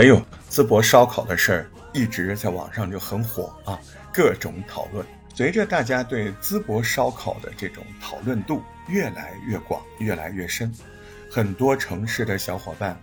哎呦，淄博烧烤的事儿一直在网上就很火啊，各种讨论。随着大家对淄博烧烤的这种讨论度越来越广、越来越深，很多城市的小伙伴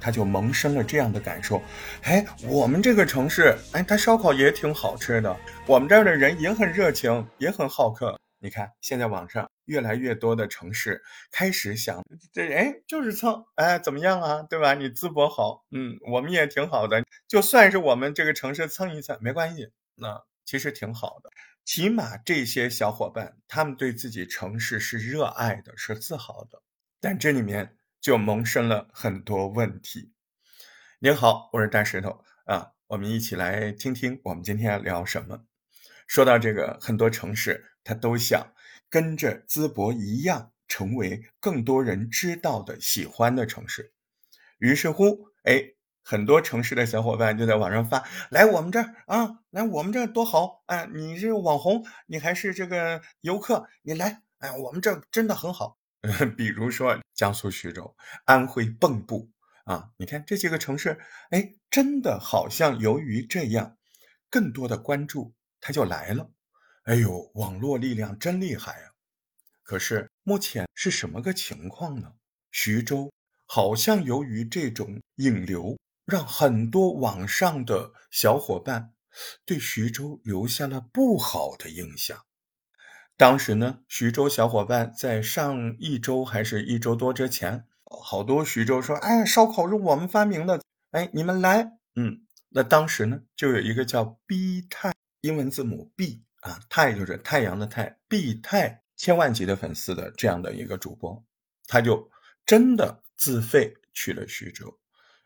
他就萌生了这样的感受：哎，我们这个城市，哎，它烧烤也挺好吃的，我们这儿的人也很热情，也很好客。你看，现在网上。越来越多的城市开始想，这哎就是蹭，哎怎么样啊，对吧？你淄博好，嗯，我们也挺好的，就算是我们这个城市蹭一蹭没关系，那其实挺好的。起码这些小伙伴他们对自己城市是热爱的，是自豪的。但这里面就萌生了很多问题。您好，我是大石头啊，我们一起来听听我们今天要聊什么。说到这个，很多城市他都想。跟着淄博一样，成为更多人知道的、喜欢的城市。于是乎，哎，很多城市的小伙伴就在网上发：“来我们这儿啊，来我们这儿多好啊！你是网红，你还是这个游客，你来，哎，我们这真的很好。”比如说江苏徐州、安徽蚌埠啊，你看这几个城市，哎，真的好像由于这样，更多的关注，它就来了。哎呦，网络力量真厉害啊！可是目前是什么个情况呢？徐州好像由于这种引流，让很多网上的小伙伴对徐州留下了不好的印象。当时呢，徐州小伙伴在上一周还是一周多之前，好多徐州说：“哎，烧烤是我们发明的，哎，你们来。”嗯，那当时呢，就有一个叫 B 泰，英文字母 B。啊，太就是太阳的太，必泰千万级的粉丝的这样的一个主播，他就真的自费去了徐州。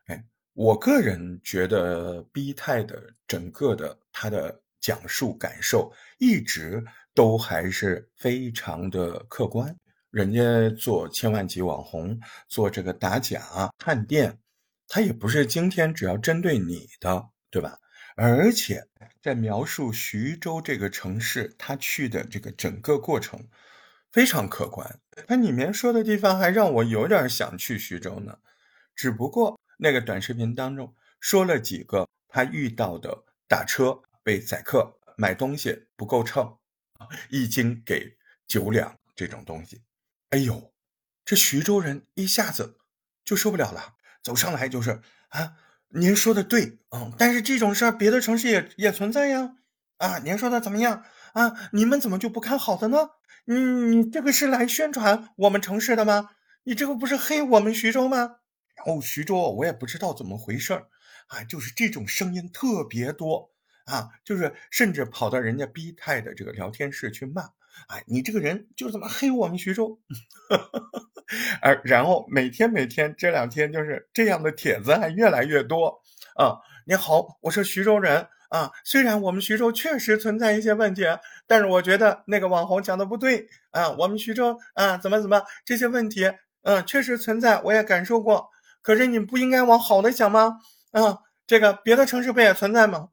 哎，我个人觉得 B 泰的整个的他的讲述感受一直都还是非常的客观。人家做千万级网红，做这个打假探店，他也不是今天只要针对你的，对吧？而且在描述徐州这个城市，他去的这个整个过程非常客观。他里面说的地方还让我有点想去徐州呢。只不过那个短视频当中说了几个他遇到的打车被宰客、买东西不够秤，一斤给九两这种东西。哎呦，这徐州人一下子就受不了了，走上来就是啊。您说的对，嗯，但是这种事儿别的城市也也存在呀，啊，您说的怎么样啊？你们怎么就不看好的呢？嗯你这个是来宣传我们城市的吗？你这个不是黑我们徐州吗？然后徐州我也不知道怎么回事儿，啊，就是这种声音特别多啊，就是甚至跑到人家 B 泰的这个聊天室去骂，哎，你这个人就是怎么黑我们徐州？而然后每天每天这两天就是这样的帖子还越来越多啊！你好，我是徐州人啊。虽然我们徐州确实存在一些问题，但是我觉得那个网红讲的不对啊。我们徐州啊，怎么怎么这些问题，嗯，确实存在，我也感受过。可是你不应该往好的想吗？啊，这个别的城市不也存在吗？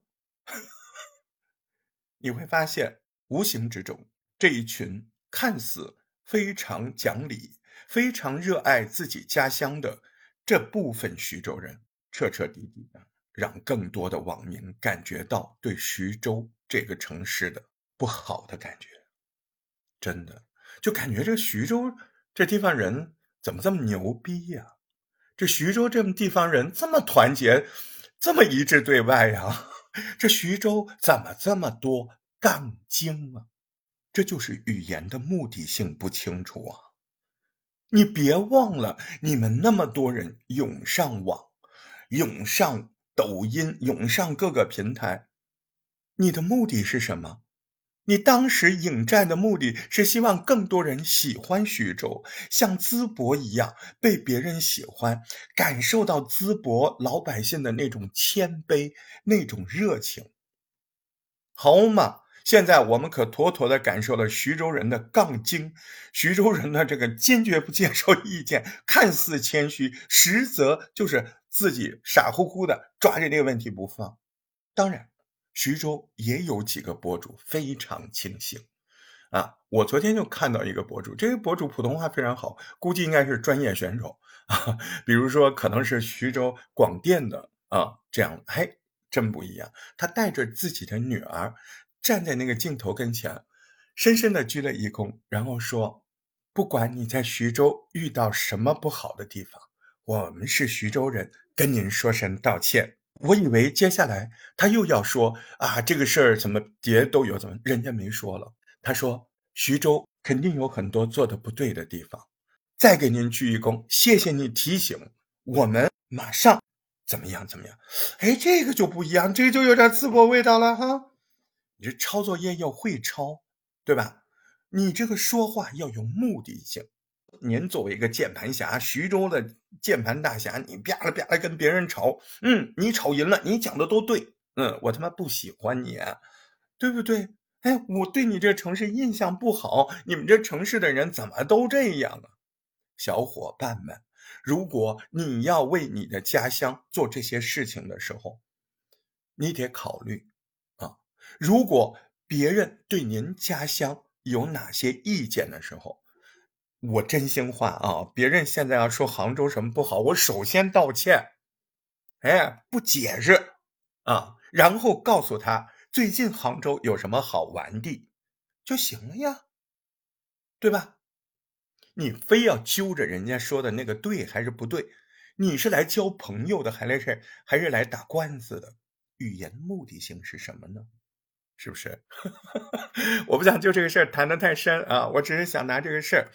你会发现，无形之中这一群看似非常讲理。非常热爱自己家乡的这部分徐州人，彻彻底底的让更多的网民感觉到对徐州这个城市的不好的感觉。真的，就感觉这徐州这地方人怎么这么牛逼呀？这徐州这么地方人这么团结，这么一致对外呀？这徐州怎么这么多杠精啊？这就是语言的目的性不清楚啊！你别忘了，你们那么多人涌上网，涌上抖音，涌上各个平台，你的目的是什么？你当时引战的目的是希望更多人喜欢徐州，像淄博一样被别人喜欢，感受到淄博老百姓的那种谦卑、那种热情，好嘛？现在我们可妥妥的感受了徐州人的杠精，徐州人的这个坚决不接受意见，看似谦虚，实则就是自己傻乎乎的抓着这个问题不放。当然，徐州也有几个博主非常清醒啊。我昨天就看到一个博主，这个博主普通话非常好，估计应该是专业选手啊。比如说，可能是徐州广电的啊，这样，哎，真不一样。他带着自己的女儿站在那个镜头跟前，深深的鞠了一躬，然后说：“不管你在徐州遇到什么不好的地方，我们是徐州人，跟您说声道歉。”我以为接下来他又要说啊，这个事儿怎么别都有，怎么人家没说了。他说徐州肯定有很多做的不对的地方，再给您鞠一躬，谢谢你提醒，我们马上怎么样怎么样。哎，这个就不一样，这个就有点淄博味道了哈。你这抄作业要会抄，对吧？你这个说话要有目的性。您作为一个键盘侠，徐州的键盘大侠，你啪啦啪啦跟别人吵，嗯，你吵赢了，你讲的都对，嗯，我他妈不喜欢你，对不对？哎，我对你这城市印象不好，你们这城市的人怎么都这样啊？小伙伴们，如果你要为你的家乡做这些事情的时候，你得考虑，如果别人对您家乡有哪些意见的时候。我真心话啊！别人现在要说杭州什么不好，我首先道歉，哎，不解释啊，然后告诉他最近杭州有什么好玩的就行了呀，对吧？你非要揪着人家说的那个对还是不对？你是来交朋友的，还来是还是来打官司的？语言目的性是什么呢？是不是？我不想就这个事儿谈得太深啊，我只是想拿这个事儿。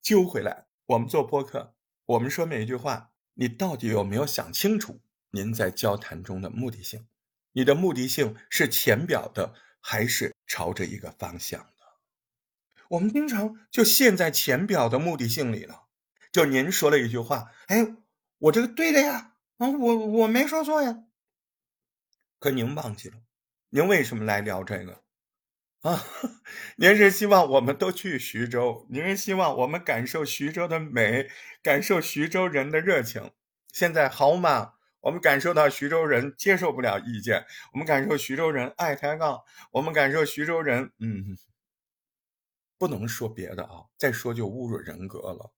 揪回来，我们做播客，我们说每一句话，你到底有没有想清楚？您在交谈中的目的性，你的目的性是浅表的，还是朝着一个方向的？我们经常就陷在浅表的目的性里了。就您说了一句话，哎，我这个对的呀，啊，我我没说错呀。可您忘记了，您为什么来聊这个？啊，您是希望我们都去徐州？您是希望我们感受徐州的美，感受徐州人的热情？现在好吗？我们感受到徐州人接受不了意见，我们感受徐州人爱抬杠，我们感受徐州人……嗯，不能说别的啊，再说就侮辱人格了。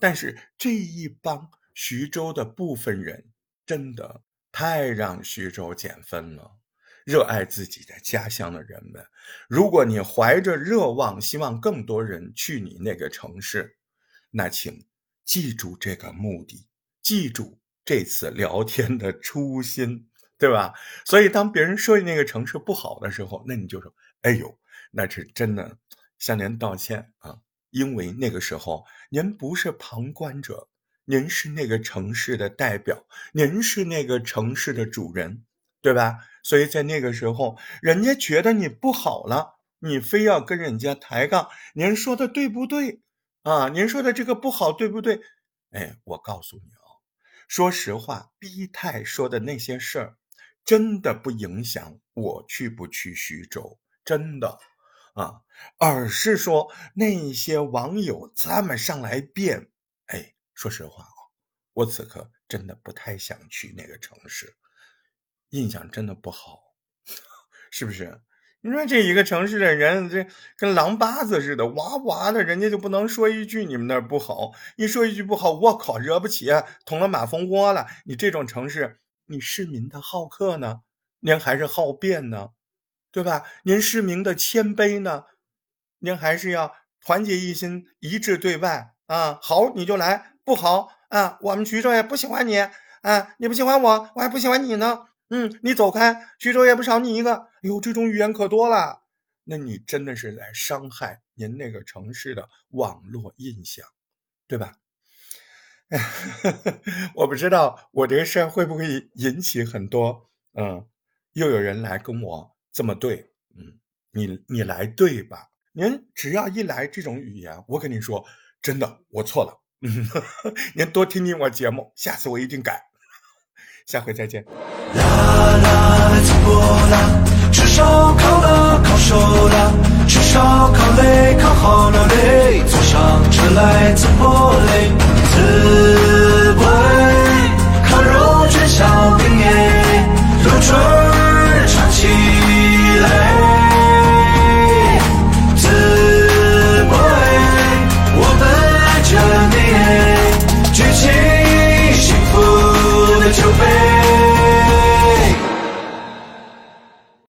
但是这一帮徐州的部分人，真的太让徐州减分了。热爱自己的家乡的人们，如果你怀着热望，希望更多人去你那个城市，那请记住这个目的，记住这次聊天的初心，对吧？所以当别人说你那个城市不好的时候，那你就说：“哎呦，那是真的，向您道歉啊！因为那个时候您不是旁观者，您是那个城市的代表，您是那个城市的主人。”对吧？所以在那个时候，人家觉得你不好了，你非要跟人家抬杠。您说的对不对啊？您说的这个不好，对不对？哎，我告诉你啊，说实话，逼太说的那些事儿，真的不影响我去不去徐州，真的啊，而是说那些网友这么上来辩，哎，说实话啊，我此刻真的不太想去那个城市。印象真的不好，是不是？你说这一个城市的人，这跟狼巴子似的，哇哇的，人家就不能说一句你们那儿不好？一说一句不好，我靠，惹不起，捅了马蜂窝了。你这种城市，你市民的好客呢？您还是好辩呢？对吧？您市民的谦卑呢？您还是要团结一心，一致对外啊！好你就来，不好啊，我们徐州也不喜欢你啊！你不喜欢我，我还不喜欢你呢。嗯，你走开，徐州也不少你一个。哎呦，这种语言可多了，那你真的是在伤害您那个城市的网络印象，对吧？我不知道我这个事儿会不会引起很多，嗯，又有人来跟我这么对，嗯，你你来对吧？您只要一来这种语言，我跟你说，真的，我错了。嗯，您多听听我节目，下次我一定改。下回再见。啦啦啦淄博啦吃烧烤啦烤熟啦吃烧烤嘞烤好了嘞坐上车来淄博嘞